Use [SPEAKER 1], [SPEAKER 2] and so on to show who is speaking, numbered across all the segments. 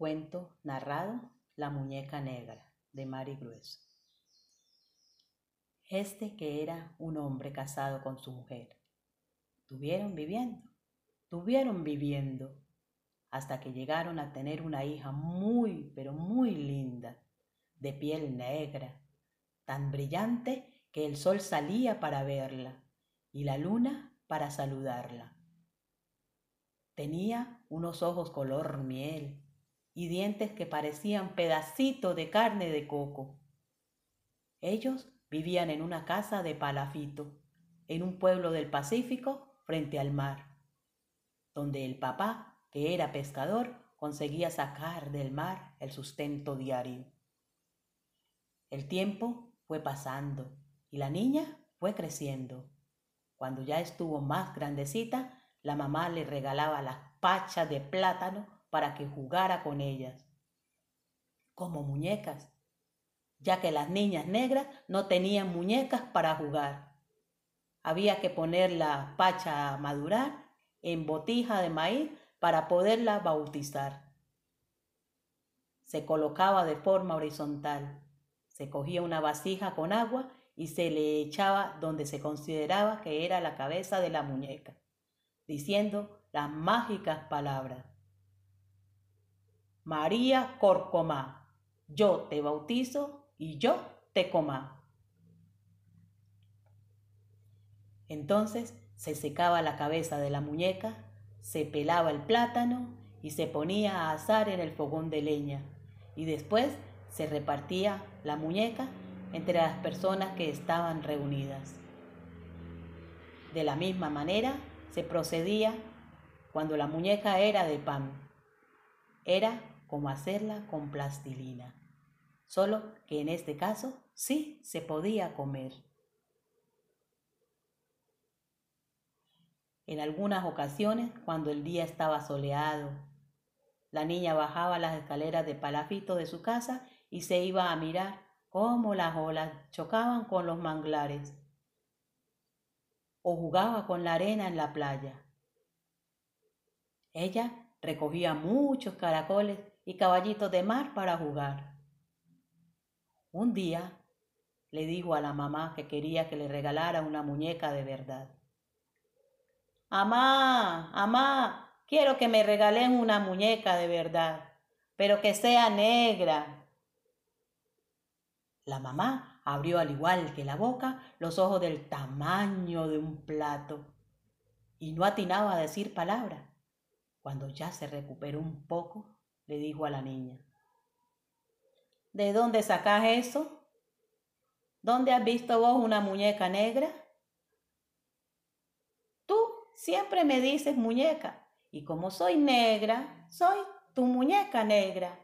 [SPEAKER 1] Cuento narrado La muñeca negra de Mari Grueso. Este que era un hombre casado con su mujer. Tuvieron viviendo, tuvieron viviendo, hasta que llegaron a tener una hija muy, pero muy linda, de piel negra, tan brillante que el sol salía para verla y la luna para saludarla. Tenía unos ojos color miel y dientes que parecían pedacitos de carne de coco. Ellos vivían en una casa de palafito, en un pueblo del Pacífico frente al mar, donde el papá, que era pescador, conseguía sacar del mar el sustento diario. El tiempo fue pasando y la niña fue creciendo. Cuando ya estuvo más grandecita, la mamá le regalaba las pachas de plátano para que jugara con ellas, como muñecas, ya que las niñas negras no tenían muñecas para jugar. Había que poner la pacha a madurar en botija de maíz para poderla bautizar. Se colocaba de forma horizontal, se cogía una vasija con agua y se le echaba donde se consideraba que era la cabeza de la muñeca, diciendo las mágicas palabras. María Corcomá, yo te bautizo y yo te comá. Entonces se secaba la cabeza de la muñeca, se pelaba el plátano y se ponía a asar en el fogón de leña y después se repartía la muñeca entre las personas que estaban reunidas. De la misma manera se procedía cuando la muñeca era de pan. Era como hacerla con plastilina, solo que en este caso sí se podía comer. En algunas ocasiones, cuando el día estaba soleado, la niña bajaba las escaleras de palafito de su casa y se iba a mirar cómo las olas chocaban con los manglares o jugaba con la arena en la playa. Ella recogía muchos caracoles y caballitos de mar para jugar. Un día le dijo a la mamá que quería que le regalara una muñeca de verdad. Amá, amá, quiero que me regalen una muñeca de verdad, pero que sea negra. La mamá abrió al igual que la boca los ojos del tamaño de un plato y no atinaba a decir palabra. Cuando ya se recuperó un poco, le dijo a la niña. ¿De dónde sacas eso? ¿Dónde has visto vos una muñeca negra? Tú siempre me dices muñeca, y como soy negra, soy tu muñeca negra.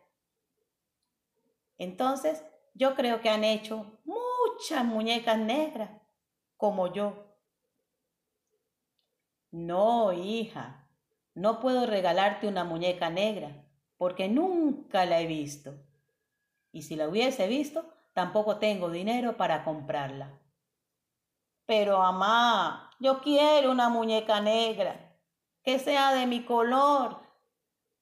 [SPEAKER 1] Entonces, yo creo que han hecho muchas muñecas negras, como yo. No, hija, no puedo regalarte una muñeca negra, porque nunca la he visto. Y si la hubiese visto, tampoco tengo dinero para comprarla. Pero, mamá, yo quiero una muñeca negra, que sea de mi color,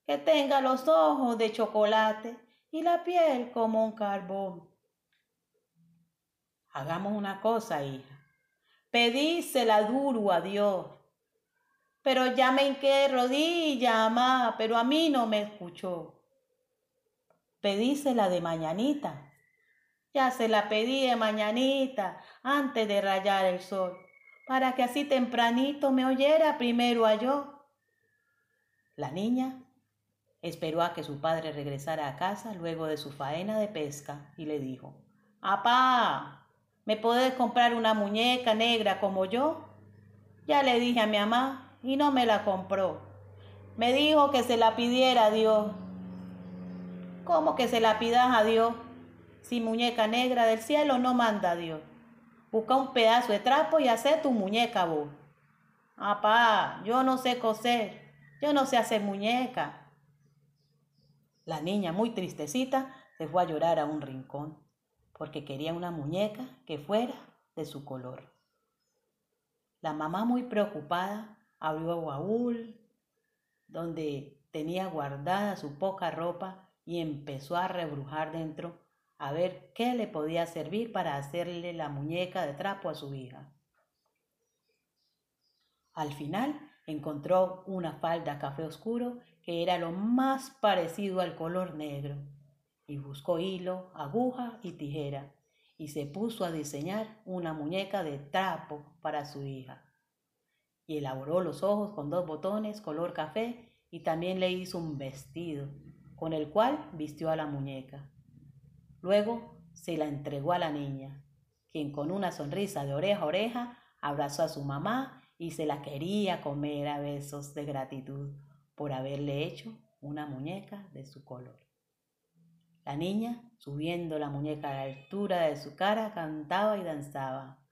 [SPEAKER 1] que tenga los ojos de chocolate y la piel como un carbón. Hagamos una cosa, hija. Pedísela duro a Dios pero ya me hinqué rodilla, mamá, pero a mí no me escuchó. Pedísela de mañanita. Ya se la pedí de mañanita, antes de rayar el sol, para que así tempranito me oyera primero a yo. La niña esperó a que su padre regresara a casa luego de su faena de pesca y le dijo, Apá, ¿me podés comprar una muñeca negra como yo? Ya le dije a mi mamá y no me la compró. Me dijo que se la pidiera a Dios. ¿Cómo que se la pidas a Dios? Si muñeca negra del cielo no manda a Dios. Busca un pedazo de trapo y hace tu muñeca vos. Apá, yo no sé coser, yo no sé hacer muñeca. La niña, muy tristecita, se fue a llorar a un rincón, porque quería una muñeca que fuera de su color. La mamá, muy preocupada, abrió el baúl donde tenía guardada su poca ropa y empezó a rebrujar dentro a ver qué le podía servir para hacerle la muñeca de trapo a su hija. Al final encontró una falda café oscuro que era lo más parecido al color negro, y buscó hilo, aguja y tijera, y se puso a diseñar una muñeca de trapo para su hija. Y elaboró los ojos con dos botones color café y también le hizo un vestido, con el cual vistió a la muñeca. Luego se la entregó a la niña, quien con una sonrisa de oreja a oreja abrazó a su mamá y se la quería comer a besos de gratitud por haberle hecho una muñeca de su color. La niña, subiendo la muñeca a la altura de su cara, cantaba y danzaba.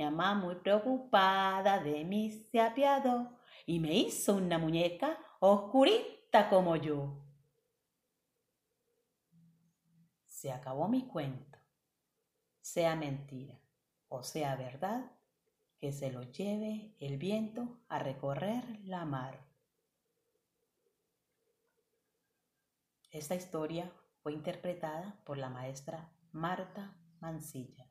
[SPEAKER 1] Mi mamá, muy preocupada de mí, se apiadó y me hizo una muñeca oscurita como yo. Se acabó mi cuento. Sea mentira o sea verdad, que se lo lleve el viento a recorrer la mar. Esta historia fue interpretada por la maestra Marta Mancilla.